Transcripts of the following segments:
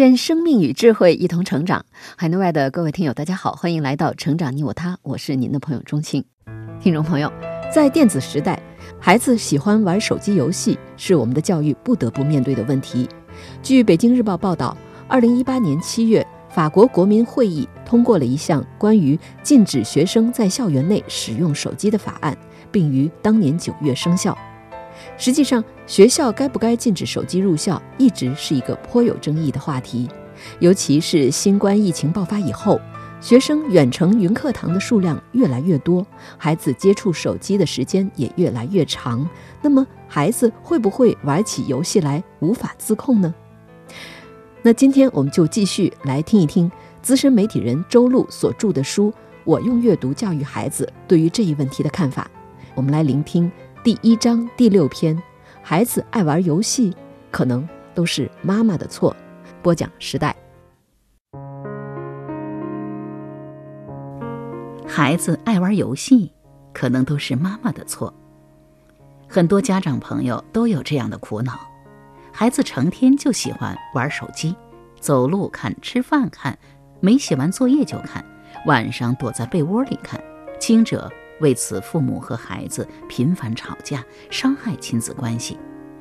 愿生命与智慧一同成长。海内外的各位听友，大家好，欢迎来到《成长你我他》，我是您的朋友钟庆。听众朋友，在电子时代，孩子喜欢玩手机游戏是我们的教育不得不面对的问题。据《北京日报》报道，二零一八年七月，法国国民会议通过了一项关于禁止学生在校园内使用手机的法案，并于当年九月生效。实际上，学校该不该禁止手机入校，一直是一个颇有争议的话题。尤其是新冠疫情爆发以后，学生远程云课堂的数量越来越多，孩子接触手机的时间也越来越长。那么，孩子会不会玩起游戏来无法自控呢？那今天我们就继续来听一听资深媒体人周璐所著的书《我用阅读教育孩子》对于这一问题的看法。我们来聆听。第一章第六篇，孩子爱玩游戏，可能都是妈妈的错。播讲时代，孩子爱玩游戏，可能都是妈妈的错。很多家长朋友都有这样的苦恼：孩子成天就喜欢玩手机，走路看，吃饭看，没写完作业就看，晚上躲在被窝里看，轻者。为此，父母和孩子频繁吵架，伤害亲子关系；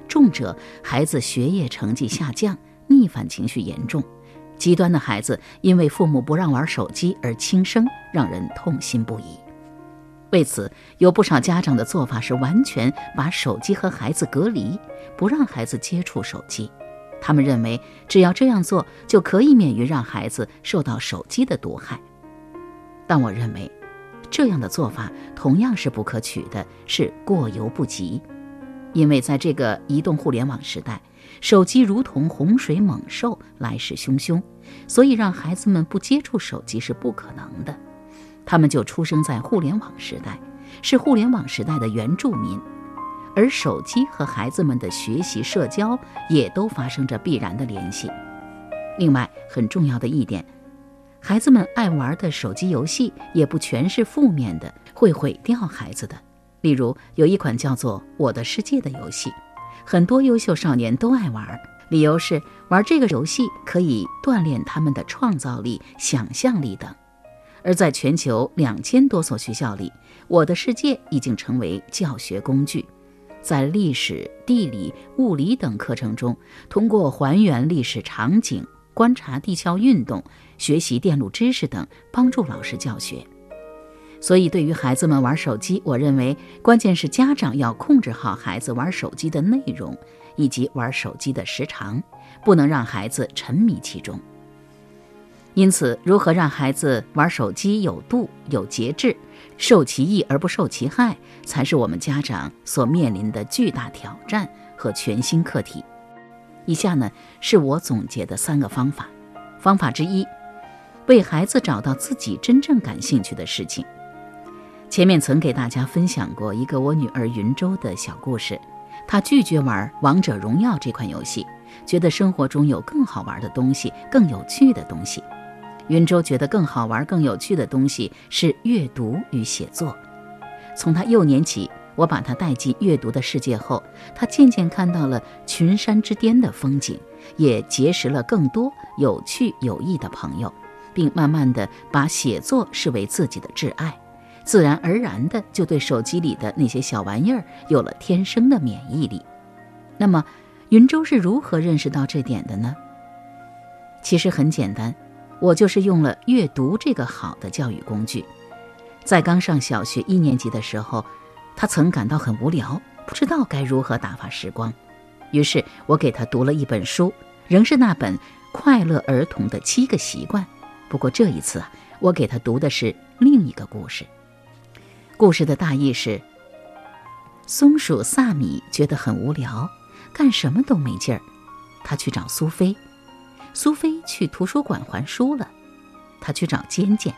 重者，孩子学业成绩下降，逆反情绪严重；极端的孩子，因为父母不让玩手机而轻生，让人痛心不已。为此，有不少家长的做法是完全把手机和孩子隔离，不让孩子接触手机。他们认为，只要这样做，就可以免于让孩子受到手机的毒害。但我认为，这样的做法同样是不可取的，是过犹不及。因为在这个移动互联网时代，手机如同洪水猛兽，来势汹汹，所以让孩子们不接触手机是不可能的。他们就出生在互联网时代，是互联网时代的原住民，而手机和孩子们的学习、社交也都发生着必然的联系。另外，很重要的一点。孩子们爱玩的手机游戏也不全是负面的，会毁掉孩子的。例如，有一款叫做《我的世界》的游戏，很多优秀少年都爱玩，理由是玩这个游戏可以锻炼他们的创造力、想象力等。而在全球两千多所学校里，《我的世界》已经成为教学工具，在历史、地理、物理等课程中，通过还原历史场景。观察地壳运动、学习电路知识等，帮助老师教学。所以，对于孩子们玩手机，我认为关键是家长要控制好孩子玩手机的内容以及玩手机的时长，不能让孩子沉迷其中。因此，如何让孩子玩手机有度、有节制，受其益而不受其害，才是我们家长所面临的巨大挑战和全新课题。以下呢是我总结的三个方法。方法之一，为孩子找到自己真正感兴趣的事情。前面曾给大家分享过一个我女儿云州的小故事。她拒绝玩王者荣耀这款游戏，觉得生活中有更好玩的东西，更有趣的东西。云州觉得更好玩、更有趣的东西是阅读与写作。从她幼年起。我把他带进阅读的世界后，他渐渐看到了群山之巅的风景，也结识了更多有趣有益的朋友，并慢慢的把写作视为自己的挚爱，自然而然的就对手机里的那些小玩意儿有了天生的免疫力。那么，云州是如何认识到这点的呢？其实很简单，我就是用了阅读这个好的教育工具，在刚上小学一年级的时候。他曾感到很无聊，不知道该如何打发时光，于是我给他读了一本书，仍是那本《快乐儿童的七个习惯》。不过这一次啊，我给他读的是另一个故事。故事的大意是：松鼠萨米觉得很无聊，干什么都没劲儿。他去找苏菲，苏菲去图书馆还书了。他去找尖尖，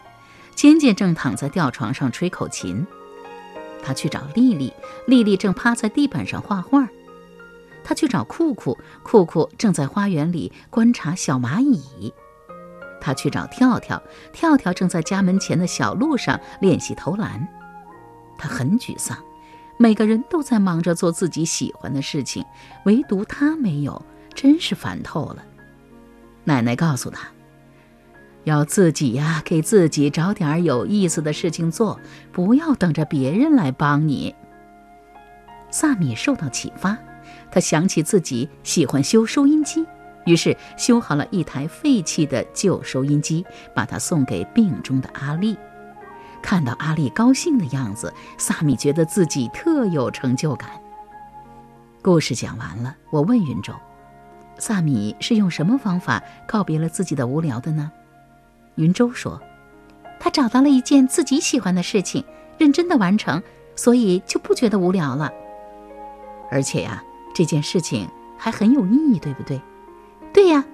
尖尖正躺在吊床上吹口琴。他去找丽丽，丽丽正趴在地板上画画。他去找酷酷，酷酷正在花园里观察小蚂蚁。他去找跳跳，跳跳正在家门前的小路上练习投篮。他很沮丧，每个人都在忙着做自己喜欢的事情，唯独他没有，真是烦透了。奶奶告诉他。要自己呀，给自己找点有意思的事情做，不要等着别人来帮你。萨米受到启发，他想起自己喜欢修收音机，于是修好了一台废弃的旧收音机，把它送给病中的阿丽。看到阿丽高兴的样子，萨米觉得自己特有成就感。故事讲完了，我问云州：“萨米是用什么方法告别了自己的无聊的呢？”云州说：“他找到了一件自己喜欢的事情，认真的完成，所以就不觉得无聊了。而且呀，这件事情还很有意义，对不对？对呀。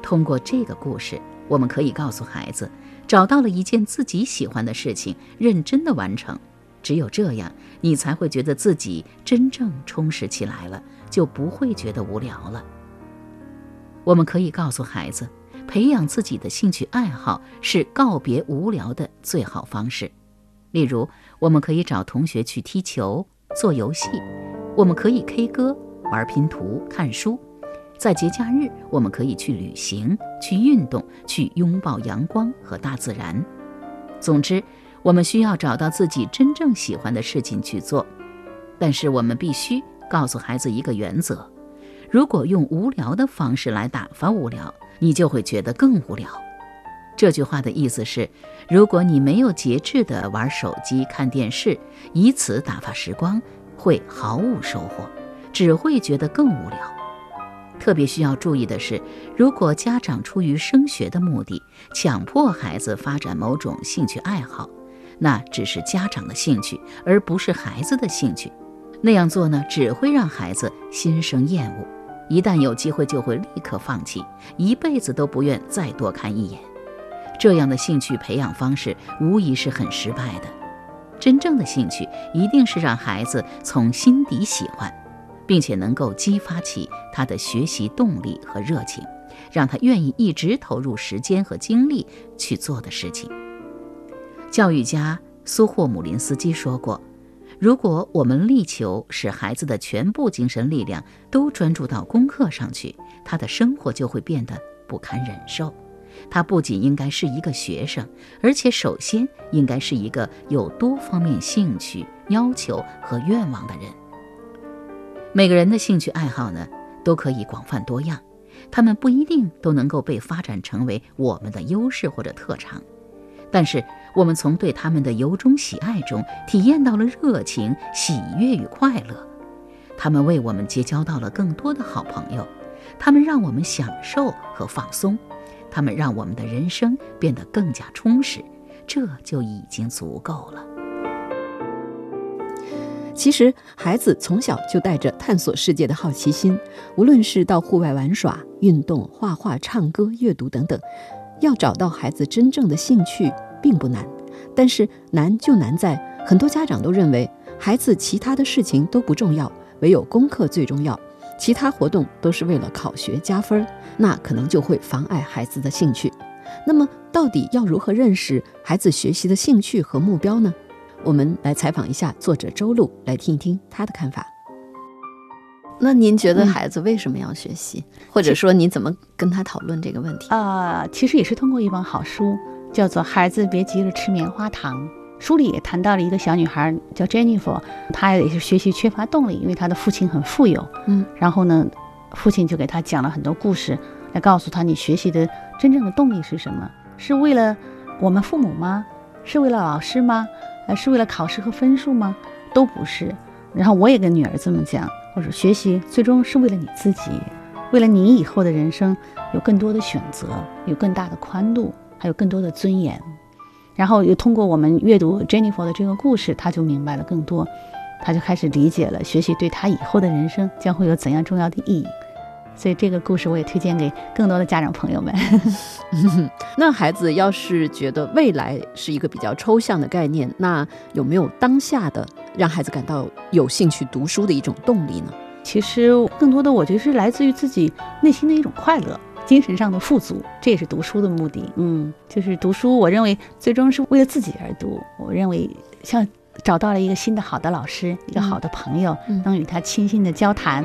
通过这个故事，我们可以告诉孩子，找到了一件自己喜欢的事情，认真的完成，只有这样，你才会觉得自己真正充实起来了，就不会觉得无聊了。我们可以告诉孩子。”培养自己的兴趣爱好是告别无聊的最好方式。例如，我们可以找同学去踢球、做游戏；我们可以 K 歌、玩拼图、看书。在节假日，我们可以去旅行、去运动、去拥抱阳光和大自然。总之，我们需要找到自己真正喜欢的事情去做。但是，我们必须告诉孩子一个原则：如果用无聊的方式来打发无聊，你就会觉得更无聊。这句话的意思是，如果你没有节制地玩手机、看电视，以此打发时光，会毫无收获，只会觉得更无聊。特别需要注意的是，如果家长出于升学的目的，强迫孩子发展某种兴趣爱好，那只是家长的兴趣，而不是孩子的兴趣。那样做呢，只会让孩子心生厌恶。一旦有机会，就会立刻放弃，一辈子都不愿再多看一眼。这样的兴趣培养方式无疑是很失败的。真正的兴趣一定是让孩子从心底喜欢，并且能够激发起他的学习动力和热情，让他愿意一直投入时间和精力去做的事情。教育家苏霍姆林斯基说过。如果我们力求使孩子的全部精神力量都专注到功课上去，他的生活就会变得不堪忍受。他不仅应该是一个学生，而且首先应该是一个有多方面兴趣、要求和愿望的人。每个人的兴趣爱好呢，都可以广泛多样，他们不一定都能够被发展成为我们的优势或者特长。但是，我们从对他们的由衷喜爱中体验到了热情、喜悦与快乐。他们为我们结交到了更多的好朋友，他们让我们享受和放松，他们让我们的人生变得更加充实。这就已经足够了。其实，孩子从小就带着探索世界的好奇心，无论是到户外玩耍、运动、画画、唱歌、阅读等等。要找到孩子真正的兴趣并不难，但是难就难在很多家长都认为孩子其他的事情都不重要，唯有功课最重要，其他活动都是为了考学加分，那可能就会妨碍孩子的兴趣。那么，到底要如何认识孩子学习的兴趣和目标呢？我们来采访一下作者周璐，来听一听他的看法。那您觉得孩子为什么要学习，或者说你怎么跟他讨论这个问题？啊，其实也是通过一本好书，叫做《孩子别急着吃棉花糖》。书里也谈到了一个小女孩叫 Jennifer，她也是学习缺乏动力，因为她的父亲很富有。嗯，然后呢，父亲就给她讲了很多故事，来告诉她你学习的真正的动力是什么？是为了我们父母吗？是为了老师吗？呃，是为了考试和分数吗？都不是。然后我也跟女儿这么讲。或者学习最终是为了你自己，为了你以后的人生有更多的选择，有更大的宽度，还有更多的尊严。然后又通过我们阅读 Jennifer 的这个故事，他就明白了更多，他就开始理解了学习对他以后的人生将会有怎样重要的意义。所以这个故事我也推荐给更多的家长朋友们。那孩子要是觉得未来是一个比较抽象的概念，那有没有当下的让孩子感到有兴趣读书的一种动力呢？其实更多的我觉得是来自于自己内心的一种快乐。精神上的富足，这也是读书的目的。嗯，就是读书，我认为最终是为了自己而读。我认为像找到了一个新的好的老师，一个好的朋友，能与他倾心的交谈，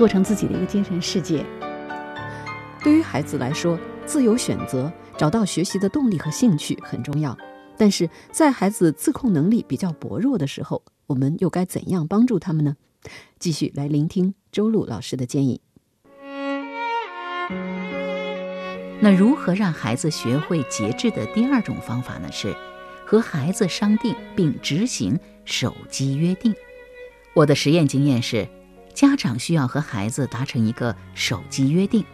构成自己的一个精神世界。对于孩子来说，自由选择，找到学习的动力和兴趣很重要。但是在孩子自控能力比较薄弱的时候，我们又该怎样帮助他们呢？继续来聆听周璐老师的建议。那如何让孩子学会节制的第二种方法呢？是和孩子商定并执行手机约定。我的实验经验是，家长需要和孩子达成一个手机约定。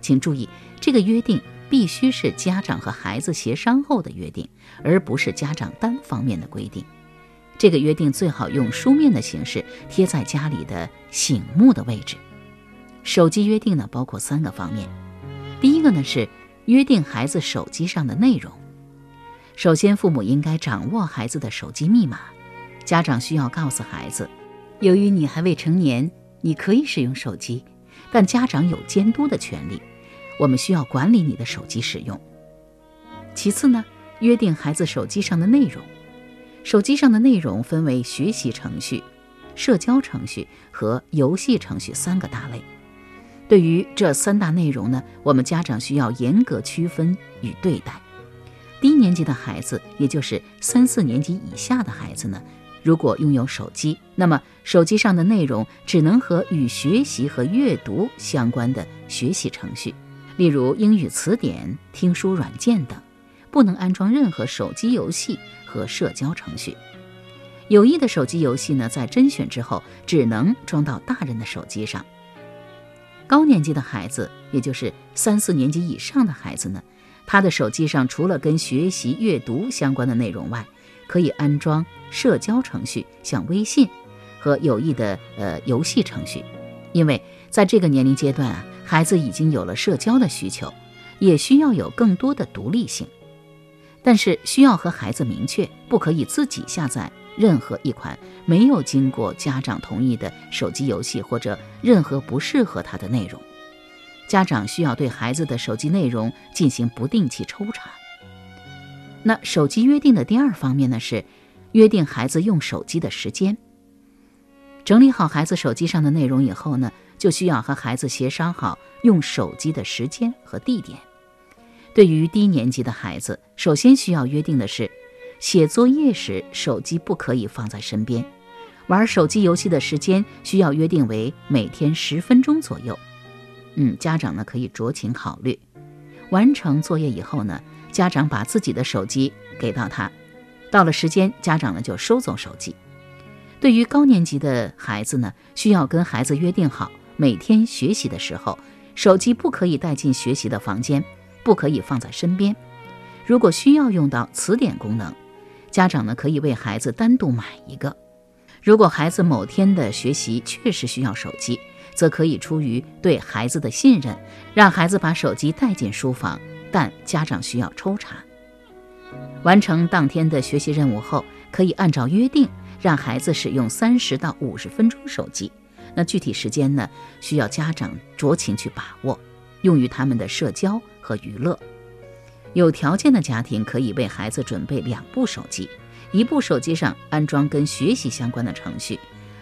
请注意，这个约定必须是家长和孩子协商后的约定，而不是家长单方面的规定。这个约定最好用书面的形式贴在家里的醒目的位置。手机约定呢，包括三个方面。第一个呢是约定孩子手机上的内容。首先，父母应该掌握孩子的手机密码。家长需要告诉孩子，由于你还未成年，你可以使用手机，但家长有监督的权利。我们需要管理你的手机使用。其次呢，约定孩子手机上的内容。手机上的内容分为学习程序、社交程序和游戏程序三个大类。对于这三大内容呢，我们家长需要严格区分与对待。低年级的孩子，也就是三四年级以下的孩子呢，如果拥有手机，那么手机上的内容只能和与学习和阅读相关的学习程序，例如英语词典、听书软件等，不能安装任何手机游戏和社交程序。有益的手机游戏呢，在甄选之后，只能装到大人的手机上。高年级的孩子，也就是三四年级以上的孩子呢，他的手机上除了跟学习、阅读相关的内容外，可以安装社交程序，像微信和有益的呃游戏程序。因为在这个年龄阶段啊，孩子已经有了社交的需求，也需要有更多的独立性。但是需要和孩子明确，不可以自己下载。任何一款没有经过家长同意的手机游戏，或者任何不适合他的内容，家长需要对孩子的手机内容进行不定期抽查。那手机约定的第二方面呢，是约定孩子用手机的时间。整理好孩子手机上的内容以后呢，就需要和孩子协商好用手机的时间和地点。对于低年级的孩子，首先需要约定的是。写作业时，手机不可以放在身边。玩手机游戏的时间需要约定为每天十分钟左右。嗯，家长呢可以酌情考虑。完成作业以后呢，家长把自己的手机给到他，到了时间，家长呢就收走手机。对于高年级的孩子呢，需要跟孩子约定好，每天学习的时候，手机不可以带进学习的房间，不可以放在身边。如果需要用到词典功能，家长呢可以为孩子单独买一个。如果孩子某天的学习确实需要手机，则可以出于对孩子的信任，让孩子把手机带进书房，但家长需要抽查。完成当天的学习任务后，可以按照约定让孩子使用三十到五十分钟手机。那具体时间呢，需要家长酌情去把握，用于他们的社交和娱乐。有条件的家庭可以为孩子准备两部手机，一部手机上安装跟学习相关的程序，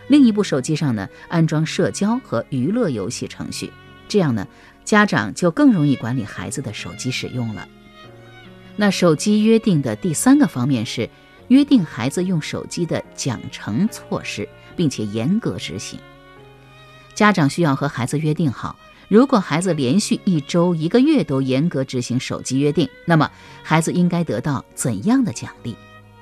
另一部手机上呢安装社交和娱乐游戏程序。这样呢，家长就更容易管理孩子的手机使用了。那手机约定的第三个方面是约定孩子用手机的奖惩措施，并且严格执行。家长需要和孩子约定好。如果孩子连续一周、一个月都严格执行手机约定，那么孩子应该得到怎样的奖励？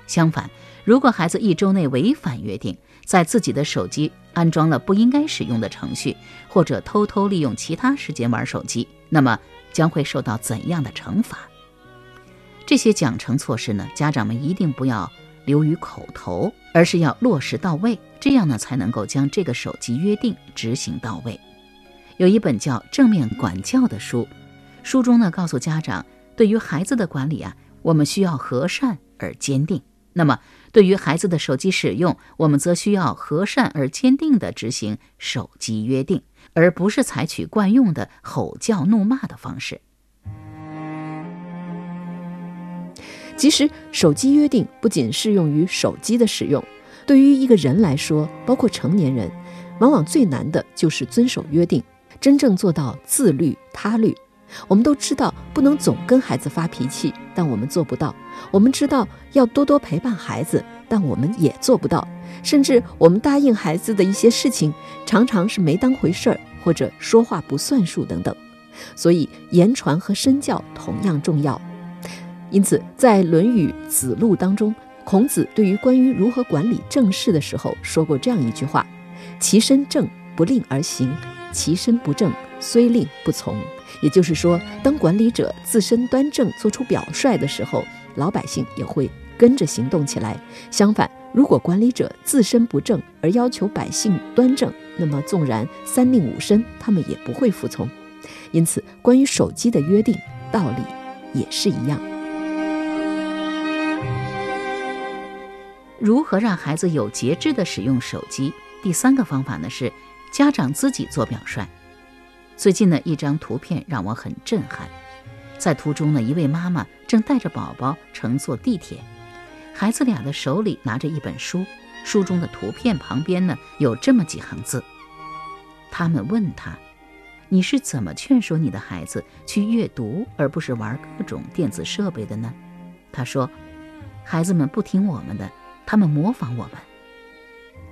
相反，如果孩子一周内违反约定，在自己的手机安装了不应该使用的程序，或者偷偷利用其他时间玩手机，那么将会受到怎样的惩罚？这些奖惩措施呢？家长们一定不要流于口头，而是要落实到位，这样呢才能够将这个手机约定执行到位。有一本叫《正面管教》的书，书中呢告诉家长，对于孩子的管理啊，我们需要和善而坚定。那么，对于孩子的手机使用，我们则需要和善而坚定地执行手机约定，而不是采取惯用的吼叫、怒骂的方式。其实，手机约定不仅适用于手机的使用，对于一个人来说，包括成年人，往往最难的就是遵守约定，真正做到自律他律。我们都知道不能总跟孩子发脾气，但我们做不到；我们知道要多多陪伴孩子，但我们也做不到。甚至我们答应孩子的一些事情，常常是没当回事儿，或者说话不算数等等。所以言传和身教同样重要。因此，在《论语·子路》当中，孔子对于关于如何管理政事的时候说过这样一句话：“其身正，不令而行；其身不正，虽令不从。”也就是说，当管理者自身端正，做出表率的时候，老百姓也会跟着行动起来。相反，如果管理者自身不正，而要求百姓端正，那么纵然三令五申，他们也不会服从。因此，关于手机的约定，道理也是一样。如何让孩子有节制地使用手机？第三个方法呢是家长自己做表率。最近呢一张图片让我很震撼，在图中呢，一位妈妈正带着宝宝乘坐地铁，孩子俩的手里拿着一本书，书中的图片旁边呢有这么几行字。他们问他：“你是怎么劝说你的孩子去阅读，而不是玩各种电子设备的呢？”他说：“孩子们不听我们的，他们模仿我们。”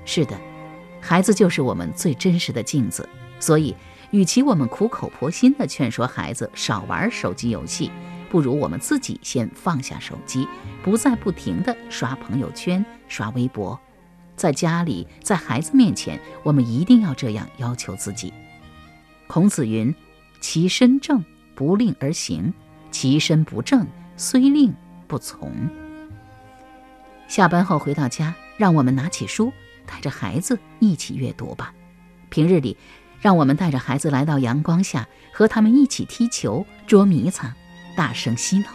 是的，孩子就是我们最真实的镜子，所以。与其我们苦口婆心地劝说孩子少玩手机游戏，不如我们自己先放下手机，不再不停地刷朋友圈、刷微博。在家里，在孩子面前，我们一定要这样要求自己。孔子云：“其身正，不令而行；其身不正，虽令不从。”下班后回到家，让我们拿起书，带着孩子一起阅读吧。平日里。让我们带着孩子来到阳光下，和他们一起踢球、捉迷藏、大声嬉闹。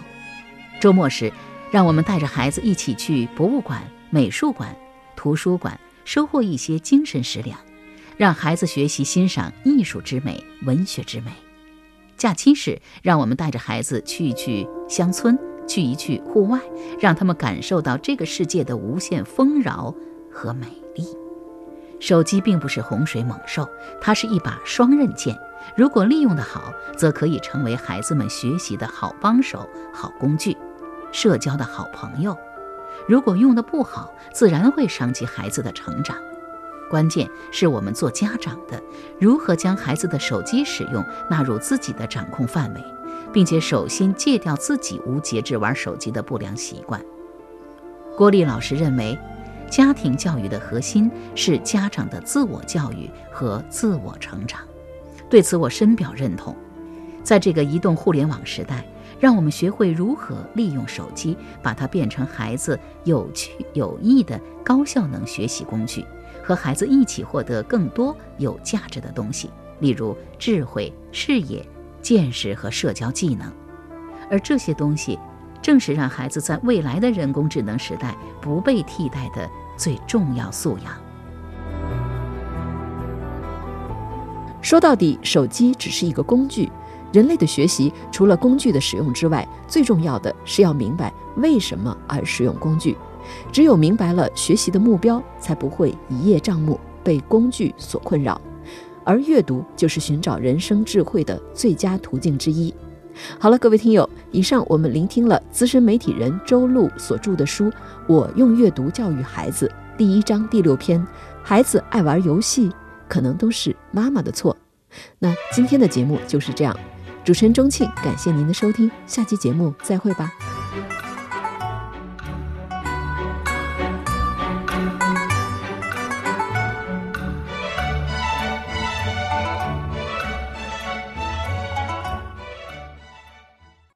周末时，让我们带着孩子一起去博物馆、美术馆、图书馆，收获一些精神食粮，让孩子学习欣赏艺术之美、文学之美。假期时，让我们带着孩子去一去乡村，去一去户外，让他们感受到这个世界的无限丰饶和美。手机并不是洪水猛兽，它是一把双刃剑。如果利用得好，则可以成为孩子们学习的好帮手、好工具，社交的好朋友；如果用得不好，自然会伤及孩子的成长。关键是我们做家长的，如何将孩子的手机使用纳入自己的掌控范围，并且首先戒掉自己无节制玩手机的不良习惯。郭丽老师认为。家庭教育的核心是家长的自我教育和自我成长，对此我深表认同。在这个移动互联网时代，让我们学会如何利用手机，把它变成孩子有趣有益的高效能学习工具，和孩子一起获得更多有价值的东西，例如智慧、视野、见识和社交技能。而这些东西。正是让孩子在未来的人工智能时代不被替代的最重要素养。说到底，手机只是一个工具。人类的学习除了工具的使用之外，最重要的是要明白为什么而使用工具。只有明白了学习的目标，才不会一叶障目，被工具所困扰。而阅读就是寻找人生智慧的最佳途径之一。好了，各位听友，以上我们聆听了资深媒体人周璐所著的书《我用阅读教育孩子》第一章第六篇：孩子爱玩游戏，可能都是妈妈的错。那今天的节目就是这样，主持人钟庆，感谢您的收听，下期节目再会吧。